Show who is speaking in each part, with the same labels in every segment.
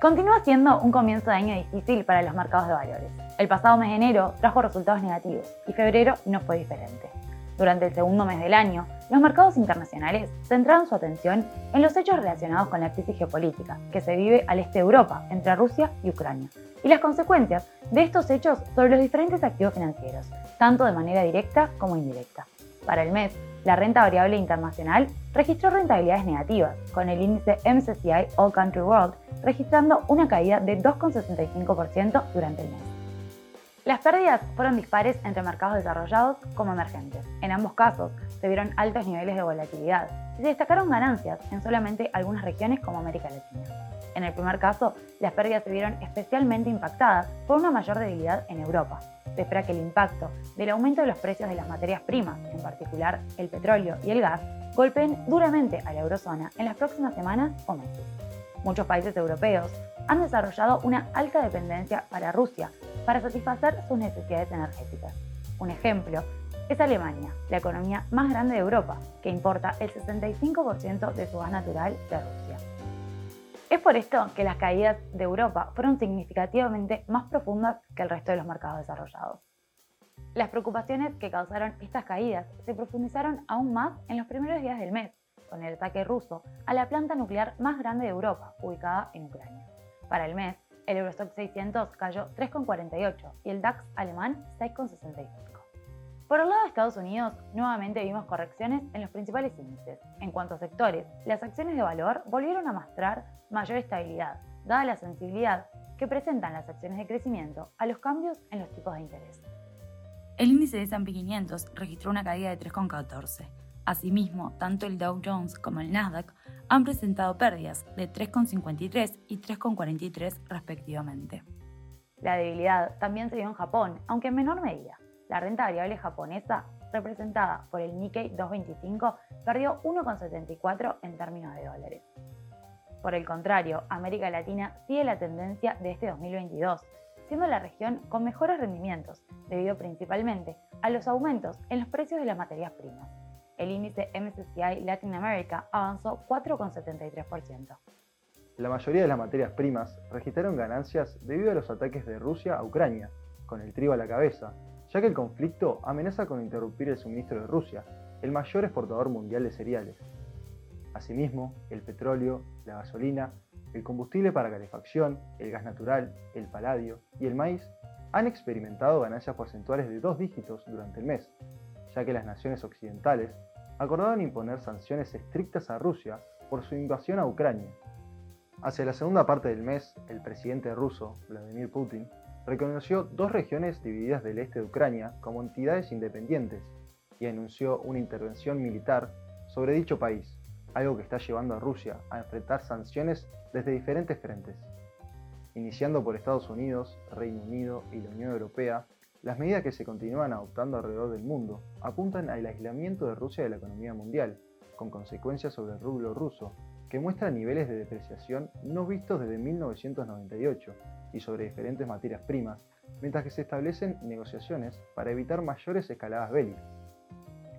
Speaker 1: Continúa siendo un comienzo de año difícil para los mercados de valores. El pasado mes de enero trajo resultados negativos y febrero no fue diferente. Durante el segundo mes del año, los mercados internacionales centraron su atención en los hechos relacionados con la crisis geopolítica que se vive al este de Europa entre Rusia y Ucrania y las consecuencias de estos hechos sobre los diferentes activos financieros, tanto de manera directa como indirecta. Para el mes, la renta variable internacional registró rentabilidades negativas, con el índice MSCI All Country World registrando una caída de 2,65% durante el mes. Las pérdidas fueron dispares entre mercados desarrollados como emergentes. En ambos casos se vieron altos niveles de volatilidad y se destacaron ganancias en solamente algunas regiones como América Latina. En el primer caso, las pérdidas se vieron especialmente impactadas por una mayor debilidad en Europa. Se espera que el impacto del aumento de los precios de las materias primas, en particular el petróleo y el gas, golpeen duramente a la eurozona en las próximas semanas o meses. Muchos países europeos han desarrollado una alta dependencia para Rusia para satisfacer sus necesidades energéticas. Un ejemplo es Alemania, la economía más grande de Europa, que importa el 65% de su gas natural de Rusia. Es por esto que las caídas de Europa fueron significativamente más profundas que el resto de los mercados desarrollados. Las preocupaciones que causaron estas caídas se profundizaron aún más en los primeros días del mes, con el ataque ruso a la planta nuclear más grande de Europa, ubicada en Ucrania. Para el mes, el Eurostock 600 cayó 3,48 y el DAX alemán 6,65. Por el lado de Estados Unidos, nuevamente vimos correcciones en los principales índices. En cuanto a sectores, las acciones de valor volvieron a mostrar mayor estabilidad, dada la sensibilidad que presentan las acciones de crecimiento a los cambios en los tipos de interés.
Speaker 2: El índice de S&P 500 registró una caída de 3,14. Asimismo, tanto el Dow Jones como el Nasdaq han presentado pérdidas de 3,53 y 3,43 respectivamente.
Speaker 1: La debilidad también se vio en Japón, aunque en menor medida. La renta variable japonesa, representada por el Nikkei 225, perdió 1,74 en términos de dólares. Por el contrario, América Latina sigue la tendencia de este 2022, siendo la región con mejores rendimientos, debido principalmente a los aumentos en los precios de las materias primas el índice MSCI Latin America avanzó 4,73%.
Speaker 3: La mayoría de las materias primas registraron ganancias debido a los ataques de Rusia a Ucrania, con el trigo a la cabeza, ya que el conflicto amenaza con interrumpir el suministro de Rusia, el mayor exportador mundial de cereales. Asimismo, el petróleo, la gasolina, el combustible para calefacción, el gas natural, el paladio y el maíz han experimentado ganancias porcentuales de dos dígitos durante el mes, ya que las naciones occidentales acordaron imponer sanciones estrictas a Rusia por su invasión a Ucrania. Hacia la segunda parte del mes, el presidente ruso, Vladimir Putin, reconoció dos regiones divididas del este de Ucrania como entidades independientes y anunció una intervención militar sobre dicho país, algo que está llevando a Rusia a enfrentar sanciones desde diferentes frentes. Iniciando por Estados Unidos, Reino Unido y la Unión Europea, las medidas que se continúan adoptando alrededor del mundo apuntan al aislamiento de Rusia de la economía mundial, con consecuencias sobre el rublo ruso, que muestra niveles de depreciación no vistos desde 1998 y sobre diferentes materias primas, mientras que se establecen negociaciones para evitar mayores escaladas bélicas.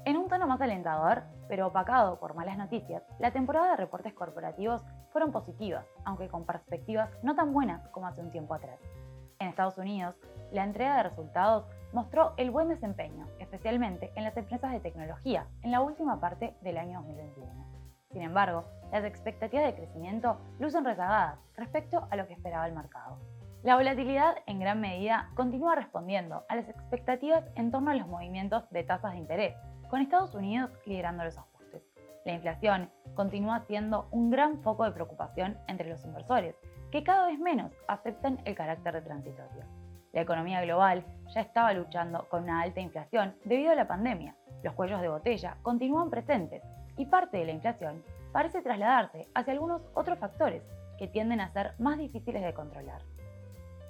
Speaker 1: En un tono más alentador, pero opacado por malas noticias, la temporada de reportes corporativos fueron positivas, aunque con perspectivas no tan buenas como hace un tiempo atrás. En Estados Unidos, la entrega de resultados mostró el buen desempeño, especialmente en las empresas de tecnología, en la última parte del año 2021. Sin embargo, las expectativas de crecimiento lucen rezagadas respecto a lo que esperaba el mercado. La volatilidad en gran medida continúa respondiendo a las expectativas en torno a los movimientos de tasas de interés, con Estados Unidos liderando los ajustes. La inflación continúa siendo un gran foco de preocupación entre los inversores, que cada vez menos aceptan el carácter de transitorio. La economía global ya estaba luchando con una alta inflación debido a la pandemia. Los cuellos de botella continúan presentes y parte de la inflación parece trasladarse hacia algunos otros factores que tienden a ser más difíciles de controlar.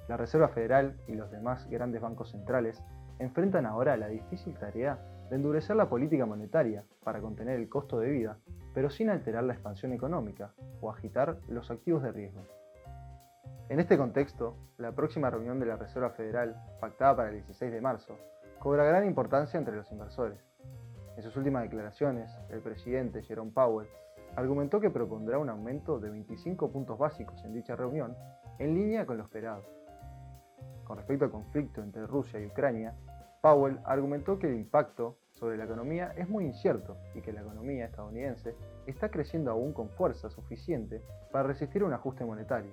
Speaker 3: La Reserva Federal y los demás grandes bancos centrales enfrentan ahora la difícil tarea de endurecer la política monetaria para contener el costo de vida, pero sin alterar la expansión económica o agitar los activos de riesgo. En este contexto, la próxima reunión de la Reserva Federal, pactada para el 16 de marzo, cobra gran importancia entre los inversores. En sus últimas declaraciones, el presidente Jerome Powell argumentó que propondrá un aumento de 25 puntos básicos en dicha reunión en línea con lo esperado. Con respecto al conflicto entre Rusia y Ucrania, Powell argumentó que el impacto sobre la economía es muy incierto y que la economía estadounidense está creciendo aún con fuerza suficiente para resistir un ajuste monetario.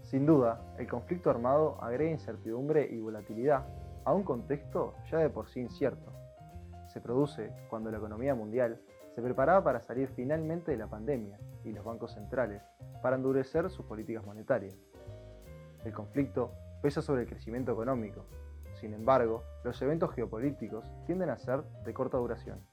Speaker 3: Sin duda, el conflicto armado agrega incertidumbre y volatilidad a un contexto ya de por sí incierto. Se produce cuando la economía mundial se preparaba para salir finalmente de la pandemia y los bancos centrales para endurecer sus políticas monetarias. El conflicto pesa sobre el crecimiento económico. Sin embargo, los eventos geopolíticos tienden a ser de corta duración.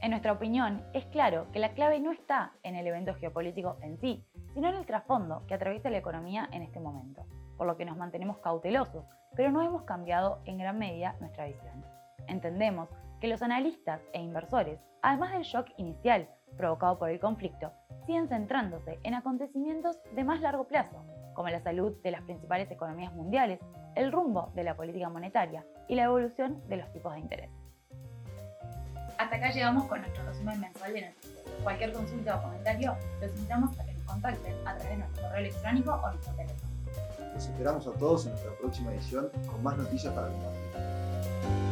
Speaker 1: En nuestra opinión, es claro que la clave no está en el evento geopolítico en sí, sino en el trasfondo que atraviesa la economía en este momento, por lo que nos mantenemos cautelosos, pero no hemos cambiado en gran medida nuestra visión. Entendemos que los analistas e inversores, además del shock inicial provocado por el conflicto, siguen centrándose en acontecimientos de más largo plazo, como la salud de las principales economías mundiales, el rumbo de la política monetaria y la evolución de los tipos de interés.
Speaker 2: Hasta acá llegamos con nuestro resumen mensual de noticias. Cualquier consulta o comentario, los invitamos a que nos contacten a través de nuestro correo electrónico o nuestro teléfono.
Speaker 3: Los esperamos a todos en nuestra próxima edición con más noticias para compartir.